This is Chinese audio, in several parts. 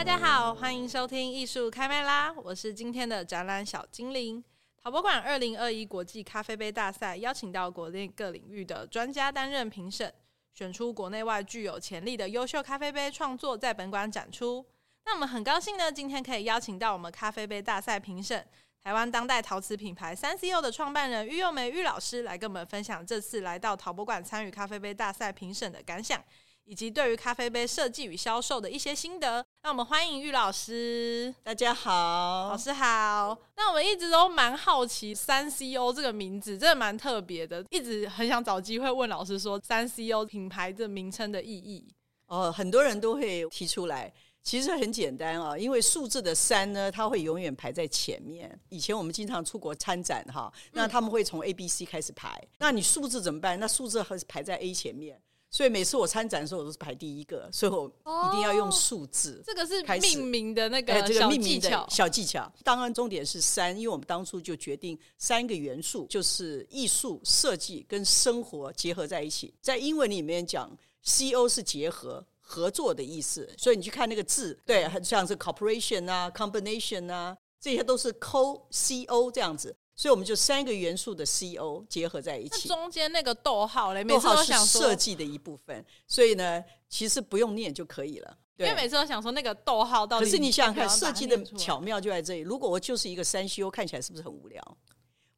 大家好，欢迎收听艺术开麦啦！我是今天的展览小精灵。陶博馆二零二一国际咖啡杯大赛邀请到国内各领域的专家担任评审，选出国内外具有潜力的优秀咖啡杯创作，在本馆展出。那我们很高兴呢，今天可以邀请到我们咖啡杯大赛评审。台湾当代陶瓷品牌三 C O 的创办人玉又梅玉老师来跟我们分享这次来到陶博馆参与咖啡杯大赛评审的感想，以及对于咖啡杯设计与销售的一些心得。那我们欢迎玉老师。大家好，老师好。那我们一直都蛮好奇三 C O 这个名字，真的蛮特别的，一直很想找机会问老师说三 C O 品牌的名称的意义。哦，很多人都会提出来。其实很简单啊，因为数字的三呢，它会永远排在前面。以前我们经常出国参展哈，那他们会从 A、B、C 开始排。那你数字怎么办？那数字还是排在 A 前面。所以每次我参展的时候，我都是排第一个，所以我一定要用数字。这个是命名的那个小技巧。小技巧。当然，重点是三，因为我们当初就决定三个元素，就是艺术、设计跟生活结合在一起。在英文里面讲，CO 是结合。合作的意思，所以你去看那个字，对，很像是 corporation 啊，combination 啊，这些都是 co C O 这样子，所以我们就三个元素的 C O 结合在一起。中间那个逗号嘞，逗号是设计的一部分，所以呢，其实不用念就可以了。对，因为每次都想说那个逗号到底，可是你想想看，设计的巧妙就在这里。如果我就是一个三 C O，看起来是不是很无聊？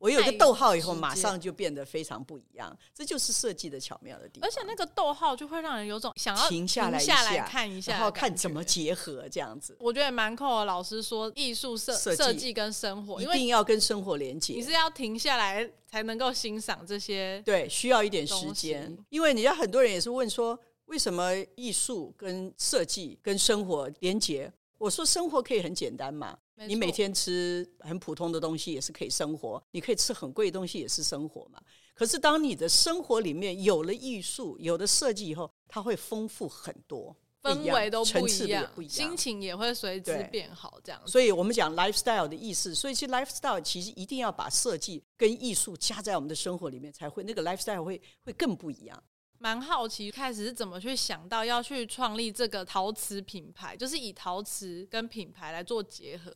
我有个逗号以后，马上就变得非常不一样，这就是设计的巧妙的地方。而且那个逗号就会让人有种想要停下来下来看一下，然后看怎么结合这样子。我觉得蛮扣的。老师说，艺术设设计跟生活一定要跟生活连接，你是要停下来才能够欣赏这些。对，需要一点时间，因为你要很多人也是问说，为什么艺术跟设计跟生活连接？我说生活可以很简单嘛。你每天吃很普通的东西也是可以生活，你可以吃很贵的东西也是生活嘛。可是当你的生活里面有了艺术、有了设计以后，它会丰富很多，氛围都不一样，心情也会随之变好。这样，所以我们讲 lifestyle 的意思，所以其实 lifestyle 其实一定要把设计跟艺术加在我们的生活里面，才会那个 lifestyle 会会更不一样。蛮好奇，开始是怎么去想到要去创立这个陶瓷品牌，就是以陶瓷跟品牌来做结合。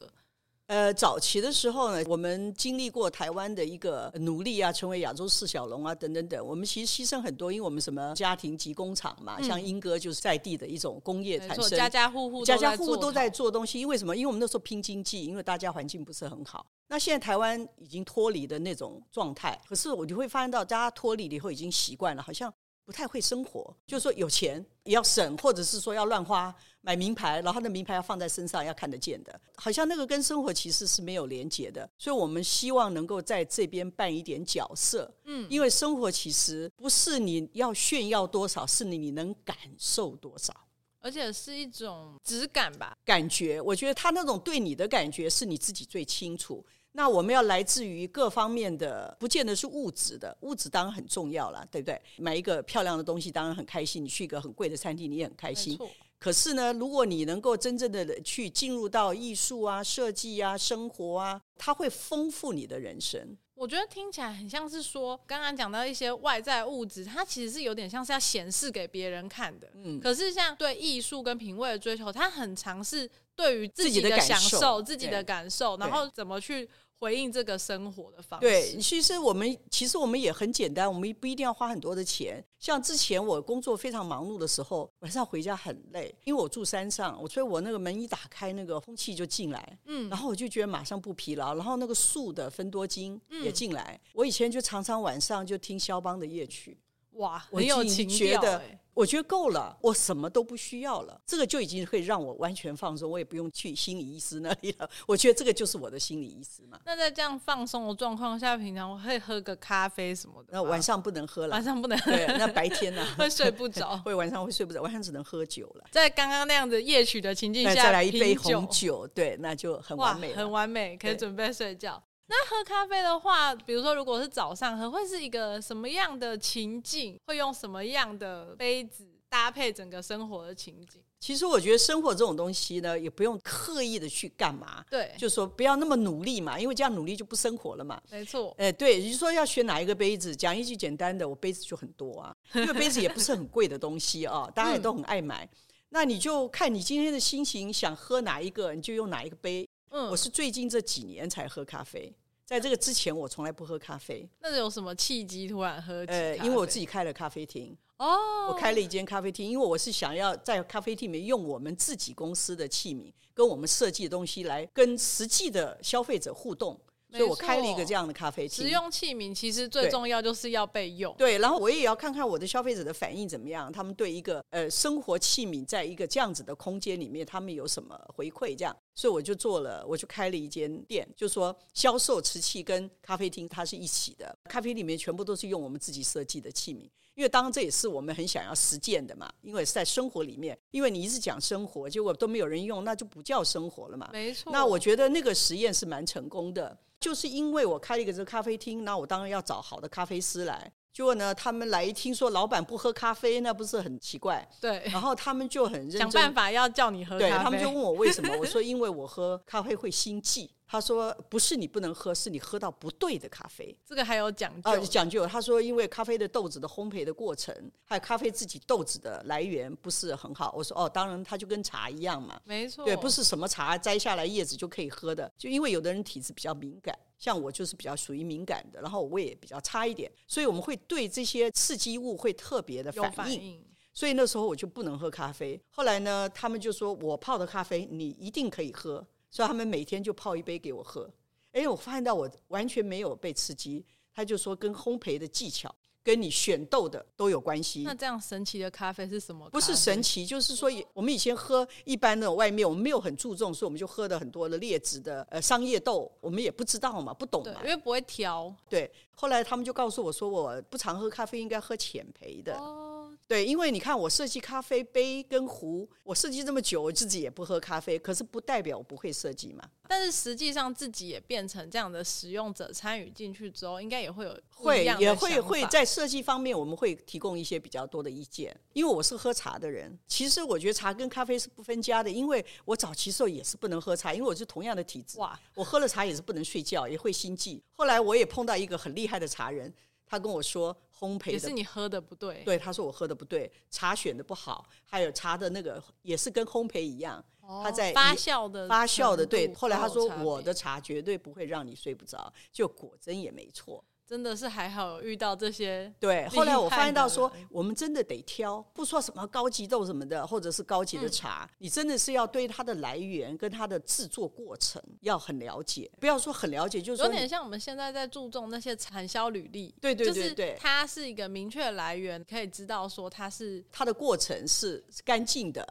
呃，早期的时候呢，我们经历过台湾的一个努力啊，成为亚洲四小龙啊，等等等。我们其实牺牲很多，因为我们什么家庭及工厂嘛，嗯、像英哥就是在地的一种工业产生，家家户户家家户户都在做东西。因为什么？因为我们那时候拼经济，因为大家环境不是很好。那现在台湾已经脱离的那种状态，可是我就会发现到，大家脱离了以后已经习惯了，好像。不太会生活，就是说有钱也要省，或者是说要乱花买名牌，然后那名牌要放在身上要看得见的，好像那个跟生活其实是没有连结的。所以我们希望能够在这边扮一点角色，嗯，因为生活其实不是你要炫耀多少，是你你能感受多少，而且是一种质感吧，感觉。我觉得他那种对你的感觉是你自己最清楚。那我们要来自于各方面的，不见得是物质的，物质当然很重要了，对不对？买一个漂亮的东西当然很开心，你去一个很贵的餐厅你也很开心。可是呢，如果你能够真正的去进入到艺术啊、设计啊、生活啊，它会丰富你的人生。我觉得听起来很像是说，刚刚讲到一些外在物质，它其实是有点像是要显示给别人看的。嗯。可是像对艺术跟品味的追求，它很尝试对于自己的享受、自己的感受，然后怎么去。回应这个生活的方式。对，其实我们其实我们也很简单，我们不一定要花很多的钱。像之前我工作非常忙碌的时候，晚上回家很累，因为我住山上，所以我那个门一打开，那个空气就进来，嗯，然后我就觉得马上不疲劳。然后那个树的芬多精也进来，嗯，我以前就常常晚上就听肖邦的夜曲。哇，很有情调欸。我觉得够了，我什么都不需要了，这个就已经可以让我完全放松，我也不用去心理医师那里了。我觉得这个就是我的心理医师嘛。那在这样放松的状况下，平常我会喝个咖啡什么的。那晚上不能喝了，晚上不能喝。对，那白天呢？会睡不着，会晚上会睡不着，晚上只能喝酒了。在刚刚那样的夜曲的情境下，再来一杯红酒，对，那就很完美，很完美，可以准备睡觉。那喝咖啡的话，比如说如果是早上喝，会是一个什么样的情境？会用什么样的杯子？搭配整个生活的情景，其实我觉得生活这种东西呢，也不用刻意的去干嘛。对，就是说不要那么努力嘛，因为这样努力就不生活了嘛。没错。哎，对，你说要选哪一个杯子？讲一句简单的，我杯子就很多啊，因为杯子也不是很贵的东西啊，大家也都很爱买。那你就看你今天的心情，想喝哪一个，你就用哪一个杯。嗯，我是最近这几年才喝咖啡，在这个之前我从来不喝咖啡。那是有什么契机突然喝？呃，因为我自己开了咖啡厅。哦，我开了一间咖啡厅，因为我是想要在咖啡厅里面用我们自己公司的器皿，跟我们设计的东西来跟实际的消费者互动。所以我开了一个这样的咖啡厅。使用器皿其实最重要就是要被用。对，对，然后我也要看看我的消费者的反应怎么样，他们对一个呃生活器皿在一个这样子的空间里面，他们有什么回馈？这样，所以我就做了，我就开了一间店，就说销售瓷器跟咖啡厅它是一起的，咖啡里面全部都是用我们自己设计的器皿。因为当然这也是我们很想要实践的嘛，因为是在生活里面，因为你一直讲生活，结果都没有人用，那就不叫生活了嘛。没错。那我觉得那个实验是蛮成功的，就是因为我开了一个这个咖啡厅，那我当然要找好的咖啡师来。结果呢，他们来一听说老板不喝咖啡，那不是很奇怪？对。然后他们就很认真想办法要叫你喝咖啡。对，他们就问我为什么，我说因为我喝咖啡会心悸。他说：“不是你不能喝，是你喝到不对的咖啡。这个还有讲究。啊，讲究。他说，因为咖啡的豆子的烘焙的过程，还有咖啡自己豆子的来源不是很好。我说，哦，当然，它就跟茶一样嘛。没错。对，不是什么茶摘下来叶子就可以喝的。就因为有的人体质比较敏感，像我就是比较属于敏感的，然后我胃也比较差一点，所以我们会对这些刺激物会特别的反应。反应。所以那时候我就不能喝咖啡。后来呢，他们就说我泡的咖啡你一定可以喝。”所以他们每天就泡一杯给我喝，哎，我发现到我完全没有被刺激。他就说跟烘焙的技巧，跟你选豆的都有关系。那这样神奇的咖啡是什么？不是神奇，就是说我们以前喝一般的外面，我们没有很注重，所以我们就喝的很多的劣质的呃商业豆，我们也不知道嘛，不懂嘛，因为不会调。对，后来他们就告诉我说，我不常喝咖啡，应该喝浅焙的。哦对，因为你看我设计咖啡杯跟壶，我设计这么久，我自己也不喝咖啡，可是不代表我不会设计嘛。但是实际上自己也变成这样的使用者，参与进去之后，应该也会有会也会会在设计方面，我们会提供一些比较多的意见。因为我是喝茶的人，其实我觉得茶跟咖啡是不分家的。因为我早期时候也是不能喝茶，因为我是同样的体质，哇，我喝了茶也是不能睡觉，也会心悸。后来我也碰到一个很厉害的茶人。他跟我说，烘焙也是你喝的不对。对，他说我喝的不对，茶选的不好，还有茶的那个也是跟烘焙一样，哦、他在发酵的发酵的。对，后来他说我的茶绝对不会让你睡不着，就果真也没错。真的是还好遇到这些。对，后来我发现到说，我们真的得挑，不说什么高级豆什么的，或者是高级的茶，嗯、你真的是要对它的来源跟它的制作过程要很了解，不要说很了解，就是有点像我们现在在注重那些产销履历，对对对对，它是一个明确来源，可以知道说它是它的过程是干净的。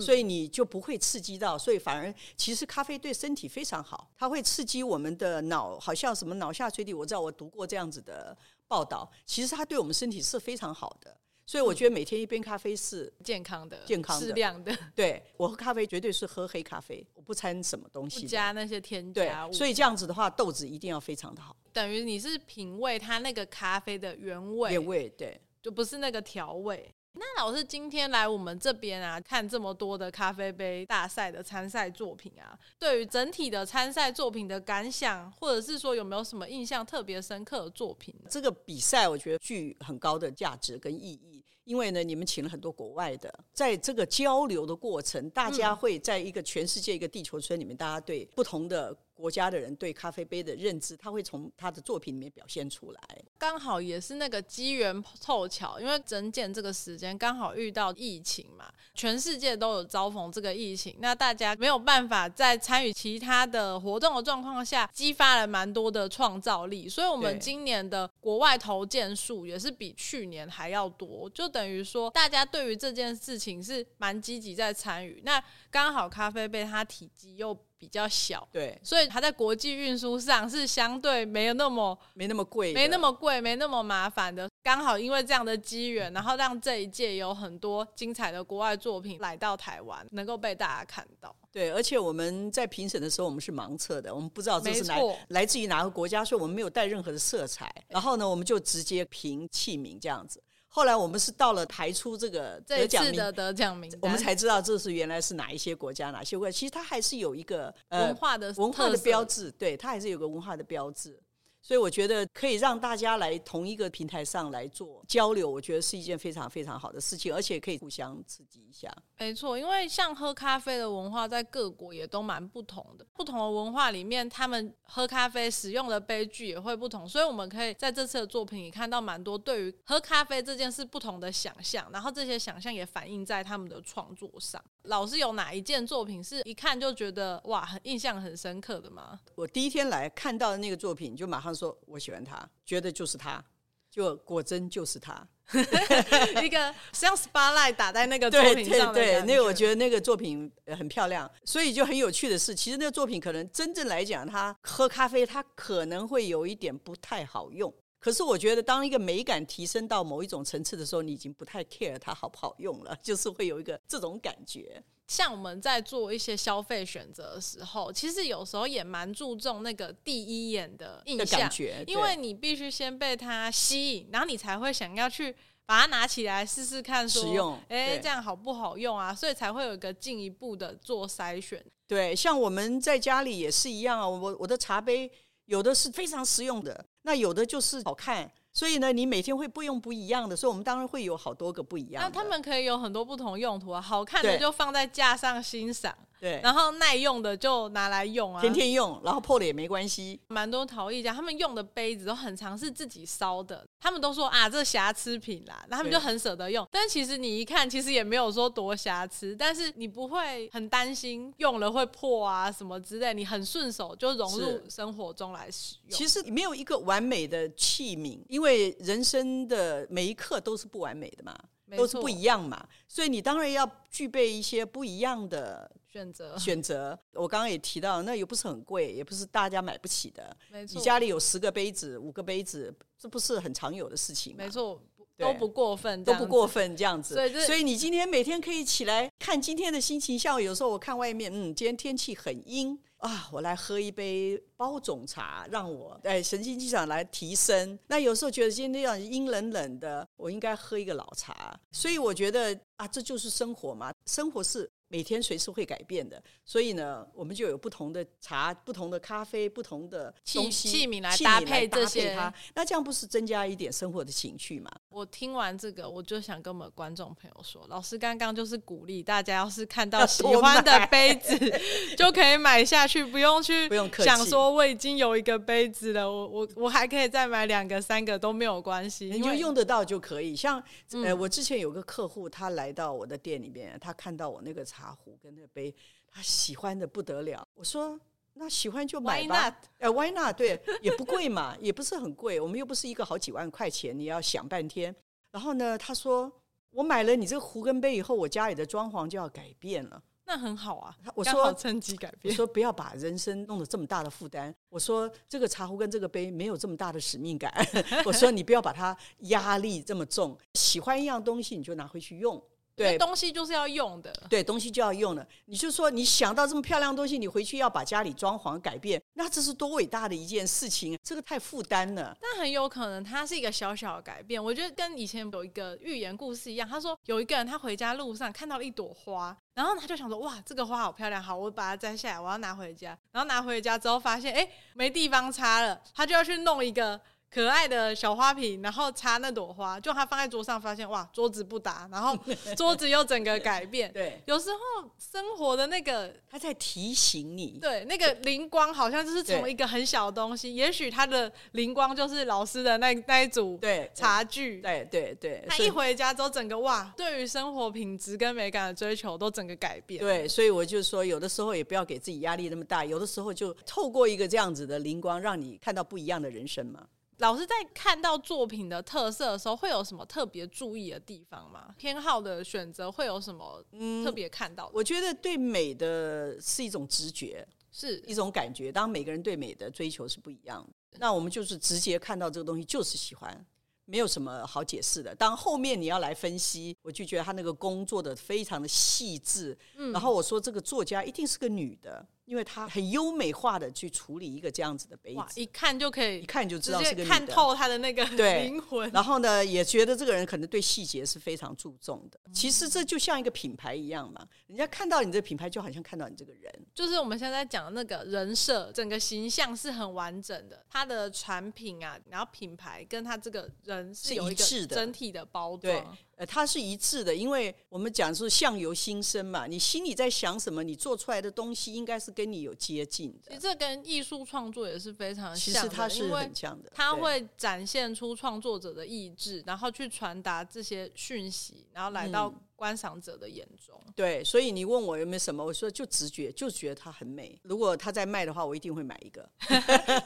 所以你就不会刺激到，所以反而其实咖啡对身体非常好，它会刺激我们的脑，好像什么脑下垂体，我知道我读过这样子的报道，其实它对我们身体是非常好的。所以我觉得每天一杯咖啡是健康的、健康的、适量的。对，我喝咖啡绝对是喝黑咖啡，我不掺什么东西，不加那些添加物。对，所以这样子的话，豆子一定要非常的好。等于你是品味它那个咖啡的原味，原味对，就不是那个调味。那老师今天来我们这边啊，看这么多的咖啡杯大赛的参赛作品啊，对于整体的参赛作品的感想，或者是说有没有什么印象特别深刻的作品？这个比赛我觉得具很高的价值跟意义，因为呢，你们请了很多国外的，在这个交流的过程，大家会在一个全世界一个地球村里面，大家对不同的。国家的人对咖啡杯的认知，他会从他的作品里面表现出来。刚好也是那个机缘凑巧，因为整检这个时间刚好遇到疫情嘛，全世界都有遭逢这个疫情，那大家没有办法在参与其他的活动的状况下，激发了蛮多的创造力。所以，我们今年的国外投件数也是比去年还要多，就等于说大家对于这件事情是蛮积极在参与。那刚好咖啡杯它体积又比较小，对，所以它在国际运输上是相对没有那么没那么贵，没那么贵，没那么麻烦的。刚好因为这样的机缘，然后让这一届有很多精彩的国外作品来到台湾，能够被大家看到。对，而且我们在评审的时候，我们是盲测的，我们不知道这是来来自于哪个国家，所以我们没有带任何的色彩。然后呢，我们就直接凭器皿这样子。后来我们是到了排出这个得奖名的得奖名，我们才知道这是原来是哪一些国家哪些国家。其实它还是有一个文化的文化的标志，对，它还是有个文化的标志。所以我觉得可以让大家来同一个平台上来做交流，我觉得是一件非常非常好的事情，而且可以互相刺激一下。没错，因为像喝咖啡的文化在各国也都蛮不同的，不同的文化里面，他们喝咖啡使用的杯具也会不同，所以我们可以在这次的作品里看到蛮多对于喝咖啡这件事不同的想象，然后这些想象也反映在他们的创作上。老师有哪一件作品是一看就觉得哇，很印象很深刻的吗？我第一天来看到的那个作品，就马上说我喜欢他，觉得就是他，就果真就是他。一个像 spotlight 打在那个作品上对对对，那个我觉得那个作品很漂亮，所以就很有趣的是，其实那个作品可能真正来讲，他喝咖啡，他可能会有一点不太好用。可是我觉得，当一个美感提升到某一种层次的时候，你已经不太 care 它好不好用了，就是会有一个这种感觉。像我们在做一些消费选择的时候，其实有时候也蛮注重那个第一眼的印象，因为你必须先被它吸引，然后你才会想要去把它拿起来试试看，说，哎，这样好不好用啊？所以才会有一个进一步的做筛选。对，像我们在家里也是一样啊，我我的茶杯有的是非常实用的，那有的就是好看。所以呢，你每天会不用不一样的，所以我们当然会有好多个不一样的。那他们可以有很多不同用途啊，好看的就放在架上欣赏。对，然后耐用的就拿来用啊，天天用，然后破了也没关系。蛮多陶艺家他们用的杯子都很常是自己烧的，他们都说啊，这瑕疵品啦，那他们就很舍得用。但其实你一看，其实也没有说多瑕疵，但是你不会很担心用了会破啊什么之类，你很顺手就融入生活中来使用。其实没有一个完美的器皿，因为人生的每一刻都是不完美的嘛，都是不一样嘛，所以你当然要具备一些不一样的。选择选择，我刚刚也提到，那又不是很贵，也不是大家买不起的。没错，你家里有十个杯子、五个杯子，这不是很常有的事情吗？没错，都不过分，都不过分这样子。所以，所以你今天每天可以起来看今天的心情。像有时候我看外面，嗯，今天天气很阴啊，我来喝一杯包种茶，让我哎神经气场来提升。那有时候觉得今天这样阴冷冷的，我应该喝一个老茶。所以我觉得啊，这就是生活嘛，生活是。每天随时会改变的，所以呢，我们就有不同的茶、不同的咖啡、不同的东西器皿来搭配这些，那这样不是增加一点生活的情趣吗？我听完这个，我就想跟我们观众朋友说，老师刚刚就是鼓励大家，要是看到喜欢的杯子，就可以买下去，不用去不用想说我已经有一个杯子了，我我我还可以再买两个、三个都没有关系，你就用得到就可以。像呃，我之前有个客户，他来到我的店里面，他看到我那个茶。茶壶跟那杯，他喜欢的不得了。我说：“那喜欢就买吧。”哎，Why not？对，也不贵嘛，也不是很贵。我们又不是一个好几万块钱，你要想半天。然后呢，他说：“我买了你这个壶跟杯以后，我家里的装潢就要改变了。”那很好啊。我说：“趁机改变。”我说：“不要把人生弄得这么大的负担。”我说：“这个茶壶跟这个杯没有这么大的使命感。”我说：“你不要把它压力这么重。喜欢一样东西，你就拿回去用。”对，东西就是要用的。对，东西就要用的。你就说，你想到这么漂亮的东西，你回去要把家里装潢改变，那这是多伟大的一件事情！这个太负担了。但很有可能它是一个小小的改变。我觉得跟以前有一个寓言故事一样。他说有一个人，他回家路上看到了一朵花，然后他就想说：哇，这个花好漂亮，好，我把它摘下来，我要拿回家。然后拿回家之后发现，哎，没地方插了，他就要去弄一个。可爱的小花瓶，然后插那朵花，就他放在桌上，发现哇，桌子不打，然后 桌子又整个改变。对，有时候生活的那个他在提醒你，对，那个灵光好像就是从一个很小的东西，也许他的灵光就是老师的那那一组对茶具，对对对。他一回家之后，整个哇，对于生活品质跟美感的追求都整个改变。对，所以我就说，有的时候也不要给自己压力那么大，有的时候就透过一个这样子的灵光，让你看到不一样的人生嘛。老师在看到作品的特色的时候，会有什么特别注意的地方吗？偏好的选择会有什么特别看到的？嗯，我觉得对美的是一种直觉，是一种感觉。当然，每个人对美的追求是不一样的。那我们就是直接看到这个东西就是喜欢，没有什么好解释的。当后面你要来分析，我就觉得他那个工作的非常的细致。嗯，然后我说这个作家一定是个女的。因为他很优美化的去处理一个这样子的杯子，一看就可以，一看就知道是个看透他的那个灵魂。然后呢，也觉得这个人可能对细节是非常注重的。其实这就像一个品牌一样嘛，人家看到你这个品牌，就好像看到你这个人。就是我们现在讲的那个人设，整个形象是很完整的。他的产品啊，然后品牌跟他这个人是有一个整体的包装。对。呃，它是一致的，因为我们讲是相由心生嘛，你心里在想什么，你做出来的东西应该是跟你有接近的。其实这跟艺术创作也是非常像的，其实它是很像的，它会展现出创作者的意志，然后去传达这些讯息，然后来到观赏者的眼中。嗯。对，所以你问我有没有什么，我说就直觉，就觉得它很美。如果它在卖的话，我一定会买一个，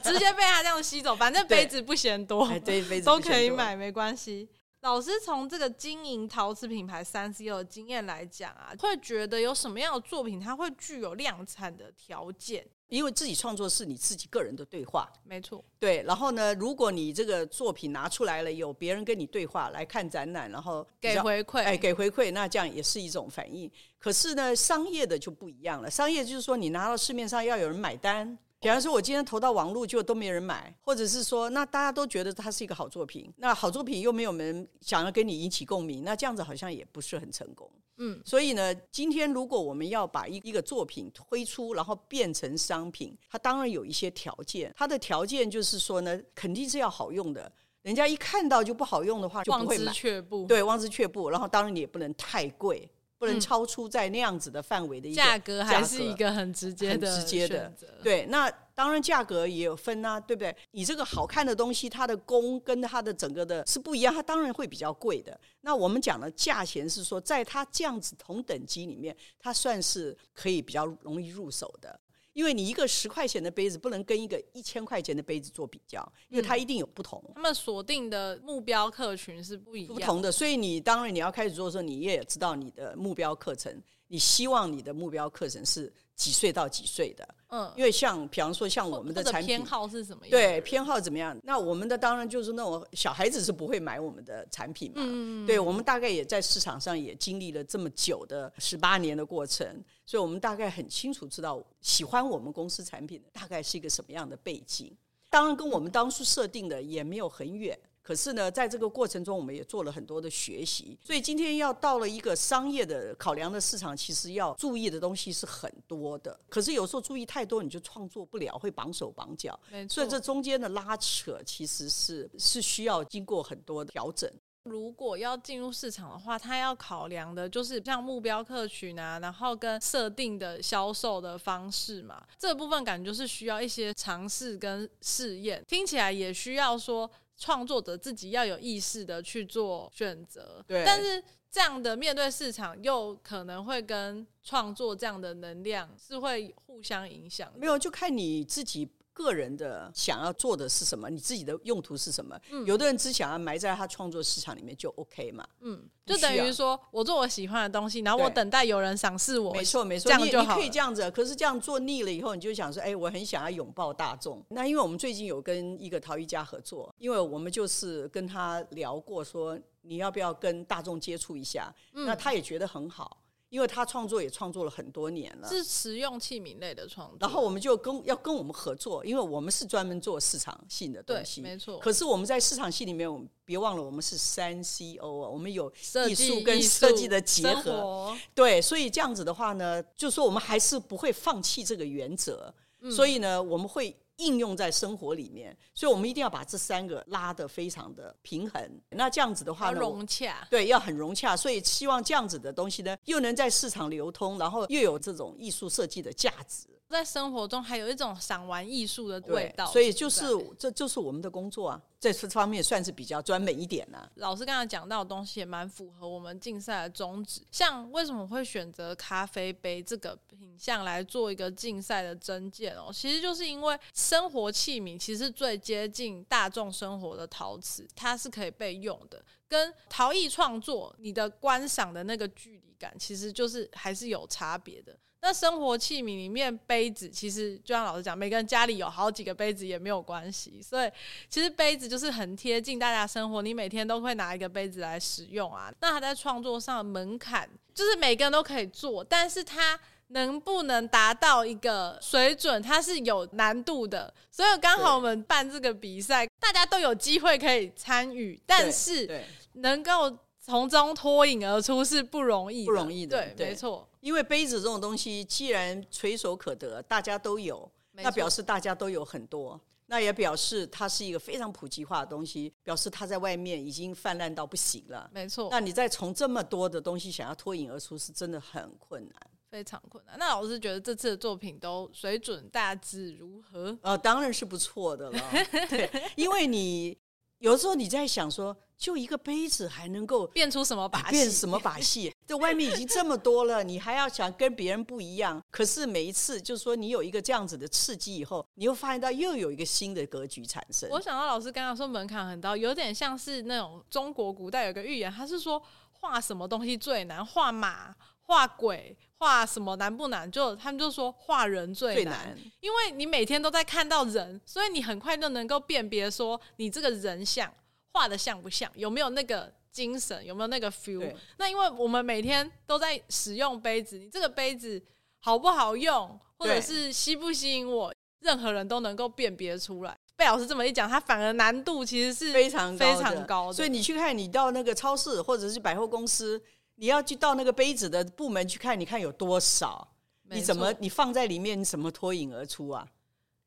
直接被它这样吸走。反正杯子不嫌多，对，杯子都可以买，没关系。老师从这个经营陶瓷品牌三 C 的经验来讲啊，会觉得有什么样的作品它会具有量产的条件？因为自己创作是你自己个人的对话，没错。对，然后呢，如果你这个作品拿出来了，有别人跟你对话来看展览，然后给回馈，哎，给回馈，那这样也是一种反应。可是呢，商业的就不一样了。商业就是说，你拿到市面上要有人买单。比方说，我今天投到网络，就都没人买，或者是说，那大家都觉得它是一个好作品，那好作品又没有人想要跟你引起共鸣，那这样子好像也不是很成功。嗯，所以呢，今天如果我们要把一一个作品推出，然后变成商品，它当然有一些条件。它的条件就是说呢，肯定是要好用的，人家一看到就不好用的话，就不会买。望之却步。对，望之却步。然后当然你也不能太贵。不能超出在那样子的范围的一个价格，还是一个很直接的、直接的。对，那当然价格也有分啊，对不对？你这个好看的东西，它的工跟它的整个的是不一样，它当然会比较贵的。那我们讲的价钱是说，在它这样子同等级里面，它算是可以比较容易入手的。因为你一个十块钱的杯子不能跟一个一千块钱的杯子做比较，因为它一定有不同。他们锁定的目标客群是不一样的，不同的，所以你当然你要开始做的时候，你也知道你的目标课程，你希望你的目标课程是几岁到几岁的。嗯，因为像比方说像我们的产品偏好是什么样？对，偏好怎么样？那我们的当然就是那种小孩子是不会买我们的产品嘛。嗯，对，我们大概也在市场上也经历了这么久的十八年的过程，所以我们大概很清楚知道喜欢我们公司产品的大概是一个什么样的背景。当然跟我们当初设定的也没有很远。可是呢，在这个过程中，我们也做了很多的学习。所以今天要到了一个商业的考量的市场，其实要注意的东西是很多的。可是有时候注意太多，你就创作不了，会绑手绑脚。所以这中间的拉扯，其实是是需要经过很多的调整。如果要进入市场的话，它要考量的就是像目标客群啊，然后跟设定的销售的方式嘛。这部分感觉就是需要一些尝试跟试验。听起来也需要说。创作者自己要有意识的去做选择，对。但是这样的面对市场，又可能会跟创作这样的能量是会互相影响。没有，就看你自己。个人的想要做的是什么？你自己的用途是什么？嗯，有的人只想要埋在他创作市场里面就 OK 嘛。嗯，就等于说我做我喜欢的东西，然后我等待有人赏识我。没错没错，这样就好。你，你可以这样子，可是这样做腻了以后，你就想说，哎，我很想要拥抱大众。那因为我们最近有跟一个陶艺家合作，因为我们就是跟他聊过，说你要不要跟大众接触一下？嗯，那他也觉得很好。因为他创作也创作了很多年了，是实用器皿类的创作。然后我们就跟要跟我们合作，因为我们是专门做市场性的东西，没错。可是我们在市场性里面，我们别忘了我们是三 C O 啊，我们有艺术跟设计的结合。对，所以这样子的话呢，就是说我们还是不会放弃这个原则。嗯、所以呢，我们会。应用在生活里面，所以我们一定要把这三个拉得非常的平衡。那这样子的话呢，融洽，对，要很融洽。所以希望这样子的东西呢，又能在市场流通，然后又有这种艺术设计的价值。在生活中还有一种赏玩艺术的味道，所以就是这就是我们的工作啊，在这方面算是比较专门一点啊。老师刚才讲到的东西也蛮符合我们竞赛的宗旨，像为什么会选择咖啡杯这个品项来做一个竞赛的增件哦？其实就是因为生活器皿其实最接近大众生活的陶瓷，它是可以被用的，跟陶艺创作你的观赏的那个距离感，其实就是还是有差别的。那生活器皿里面杯子，其实就像老师讲，每个人家里有好几个杯子也没有关系。所以其实杯子就是很贴近大家生活，你每天都会拿一个杯子来使用啊。那它在创作上的门槛，就是每个人都可以做，但是它能不能达到一个水准，它是有难度的。所以刚好我们办这个比赛，大家都有机会可以参与，但是能够从中脱颖而出是不容易，不容易的。对，没错。因为杯子这种东西，既然垂手可得，大家都有，那表示大家都有很多。那也表示它是一个非常普及化的东西，表示它在外面已经泛滥到不行了。没错。那你再从这么多的东西想要脱颖而出，是真的很困难，非常困难。那老师觉得这次的作品都水准大致如何？呃，当然是不错的了。对，因为你有时候你在想说。就一个杯子还能够变出什么把戏？变什么把戏？这外面已经这么多了，你还要想跟别人不一样。可是每一次，就是说你有一个这样子的刺激以后，你又发现到又有一个新的格局产生。我想到老师刚刚说门槛很高，有点像是那种中国古代有个寓言，他是说画什么东西最难？画马、画鬼、画什么难不难？就他们就说画人最难，最难，因为你每天都在看到人，所以你很快就能够辨别说你这个人像。画的像不像？有没有那个精神？有没有那个 feel？那因为我们每天都在使用杯子，你这个杯子好不好用，或者是吸不吸引我，任何人都能够辨别出来。被老师这么一讲，它反而难度其实是非常非常高的。所以你去看，你到那个超市或者是百货公司，你要去到那个杯子的部门去看，你看有多少？你怎么你放在里面，你怎么脱颖而出啊？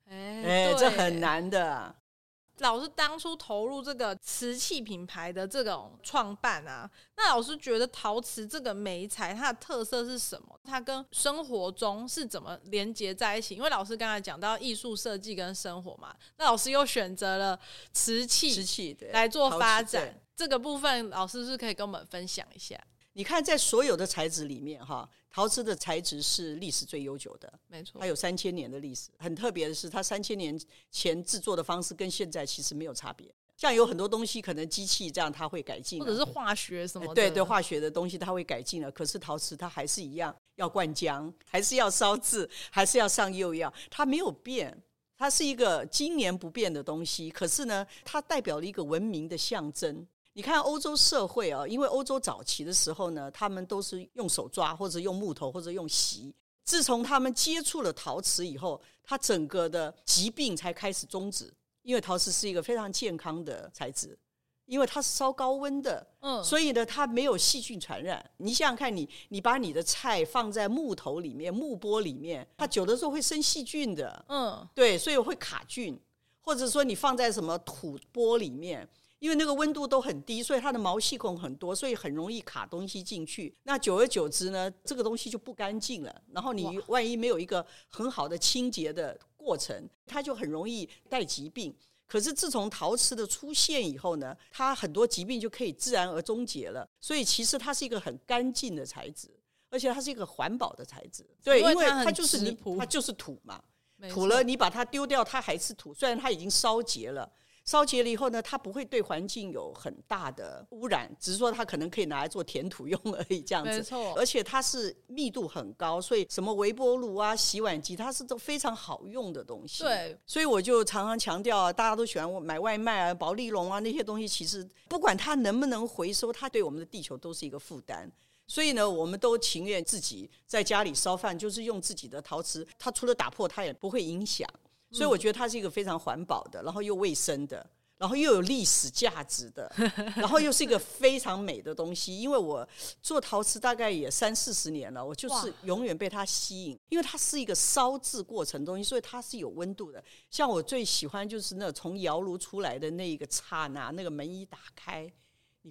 哎哎，这很难的。老师当初投入这个瓷器品牌的这种创办啊，那老师觉得陶瓷这个媒材它的特色是什么？它跟生活中是怎么连接在一起？因为老师刚才讲到艺术设计跟生活嘛，那老师又选择了瓷器，瓷器来做发展。这个部分，老师是可以跟我们分享一下？你看，在所有的材质里面，哈，陶瓷的材质是历史最悠久的，没错，它有三千年的历史。很特别的是，它三千年前制作的方式跟现在其实没有差别。像有很多东西，可能机器这样它会改进，或者是化学什么的，对对，化学的东西它会改进了。可是陶瓷它还是一样，要灌浆，还是要烧制，还是要上釉药，它没有变，它是一个经年不变的东西。可是呢，它代表了一个文明的象征。你看欧洲社会啊，因为欧洲早期的时候呢，他们都是用手抓，或者用木头，或者用席。自从他们接触了陶瓷以后，它整个的疾病才开始终止。因为陶瓷是一个非常健康的材质，因为它是烧高温的，嗯，所以呢，它没有细菌传染。你想想看你，你把你的菜放在木头里面、木钵里面，它久的时候会生细菌的，嗯，对，所以会卡菌，或者说你放在什么土钵里面。因为那个温度都很低，所以它的毛细孔很多，所以很容易卡东西进去。那久而久之呢，这个东西就不干净了。然后你万一没有一个很好的清洁的过程，它就很容易带疾病。可是自从陶瓷的出现以后呢，它很多疾病就可以自然而终结了。所以其实它是一个很干净的材质，而且它是一个环保的材质。对，因为它就是土，它就是土嘛，土了你把它丢掉，它还是土。虽然它已经烧结了。烧结了以后呢，它不会对环境有很大的污染，只是说它可能可以拿来做填土用而已，这样子。没错。而且它是密度很高，所以什么微波炉啊、洗碗机，它是都非常好用的东西。对。所以我就常常强调啊，大家都喜欢买外卖啊、薄利龙啊那些东西，其实不管它能不能回收，它对我们的地球都是一个负担。所以呢，我们都情愿自己在家里烧饭，就是用自己的陶瓷，它除了打破，它也不会影响。所以我觉得它是一个非常环保的，然后又卫生的，然后又有历史价值的，然后又是一个非常美的东西。因为我做陶瓷大概也三四十年了，我就是永远被它吸引，因为它是一个烧制过程东西，所以它是有温度的。像我最喜欢就是那从窑炉出来的那一个刹那，那个门一打开，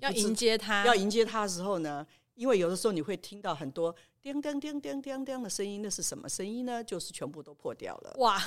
要迎接它，要迎接它的时候呢，因为有的时候你会听到很多。叮叮叮叮叮叮的声音，那是什么声音呢？就是全部都破掉了。哇，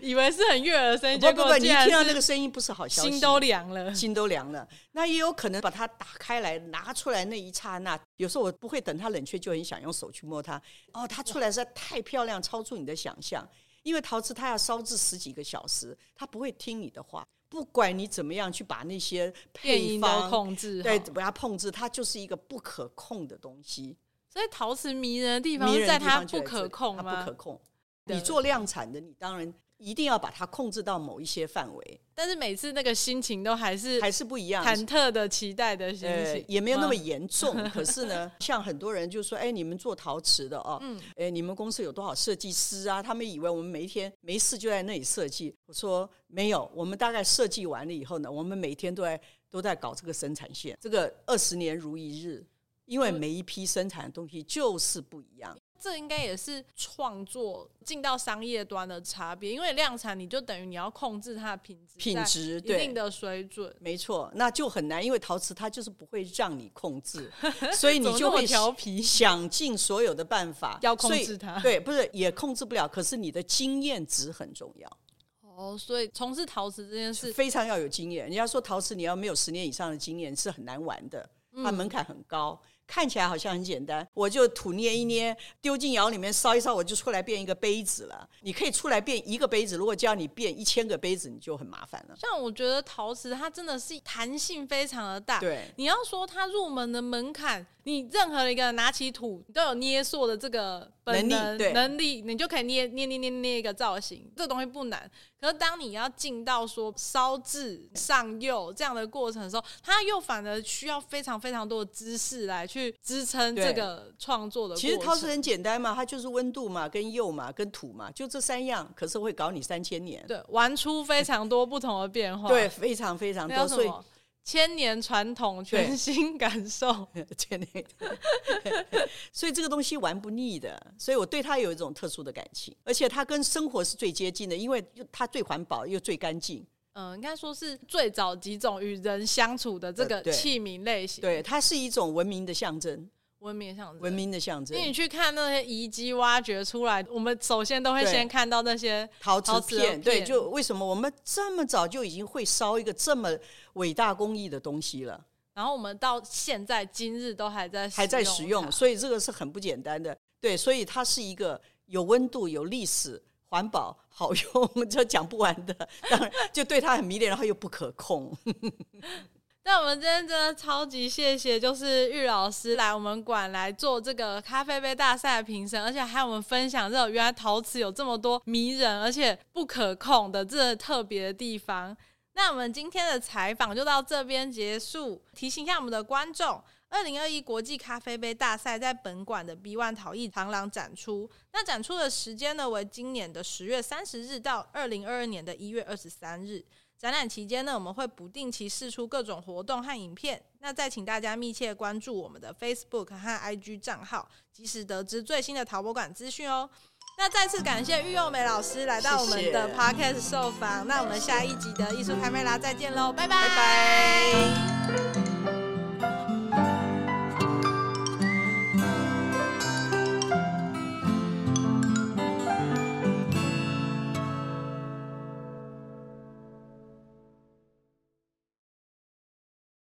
以为是很悦耳的声音，不不不，你听到那个声音不是好消息，心都凉了，心都凉了。那也有可能把它打开来拿出来那一刹那，有时候我不会等它冷却，就很想用手去摸它。哦，它出来实在太漂亮，超出你的想象。因为陶瓷它要烧制十几个小时，它不会听你的话，不管你怎么样去把那些配方控制，对，把它控制，它就是一个不可控的东西。所以陶瓷迷人的地方是在它不可控吗？它不可控。你做量产的，你当然一定要把它控制到某一些范围。但是每次那个心情都还是还是不一样，忐忑的期待的心情，呃、也没有那么严重。可是呢，像很多人就说：“哎，你们做陶瓷的哦，嗯，哎，你们公司有多少设计师啊？他们以为我们每一天没事就在那里设计。”我说：“没有，我们大概设计完了以后呢，我们每天都在都在搞这个生产线，这个二十年如一日，因为每一批生产的东西就是不一样。”这应该也是创作进到商业端的差别，因为量产你就等于你要控制它的品质，品质一定的水准，没错，那就很难，因为陶瓷它就是不会让你控制，所以你就会调皮，想尽所有的办法要控制它，对，不是也控制不了，可是你的经验值很重要。哦，所以从事陶瓷这件事非常要有经验。人家说陶瓷你要没有十年以上的经验是很难玩的，它门槛很高。嗯看起来好像很简单，我就土捏一捏，丢进窑里面烧一烧，我就出来变一个杯子了。你可以出来变一个杯子，如果叫你变一千个杯子，你就很麻烦了。像我觉得陶瓷它真的是弹性非常的大，对，你要说它入门的门槛。你任何一个拿起土，你都有捏塑的这个本能能力，能力，你就可以捏捏捏捏捏一个造型。这个东西不难，可是当你要进到说烧制、上釉这样的过程的时候，它又反而需要非常非常多的知识来去支撑这个创作的。其实陶瓷很简单嘛，它就是温度嘛、跟釉嘛、跟土嘛，就这三样。可是会搞你三千年，对，玩出非常多不同的变化，对，非常非常多。所以。千年传统，全新感受。千年，所以这个东西玩不腻的，所以我对它有一种特殊的感情，而且它跟生活是最接近的，因为它最环保又最干净。嗯，应该说是最早几种与人相处的这个器皿类型。对，它是一种文明的象征。文明的象征，文明的象征。因为你去看那些遗迹挖掘出来，我们首先都会先看到那些陶瓷片。对，就为什么我们这么早就已经会烧一个这么伟大工艺的东西了？然后我们到现在今日都还在还在使用，所以这个是很不简单的。对，所以它是一个有温度、有历史、环保、好用，这讲不完的。当然，就对它很迷恋，然后又不可控。那我们今天真的超级谢谢，就是玉老师来我们馆来做这个咖啡杯大赛的评审，而且还有我们分享这种原来陶瓷有这么多迷人而且不可控的这特别的地方。那我们今天的采访就到这边结束。提醒一下我们的观众，二零二一国际咖啡杯大赛在本馆的 B One 陶艺长廊展出。那展出的时间呢，为今年的十月三十日到二零二二年的一月二十三日。展览期间呢，我们会不定期试出各种活动和影片。那再请大家密切关注我们的 Facebook 和 IG 账号，及时得知最新的陶博馆资讯哦。那再次感谢玉佑美老师来到我们的 Podcast 受访。那我们下一集的艺术开麦啦再见喽，拜拜。拜拜。